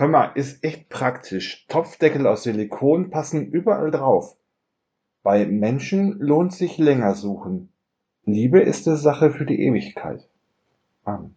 Hör mal, ist echt praktisch. Topfdeckel aus Silikon passen überall drauf. Bei Menschen lohnt sich länger suchen. Liebe ist eine Sache für die Ewigkeit. Amen.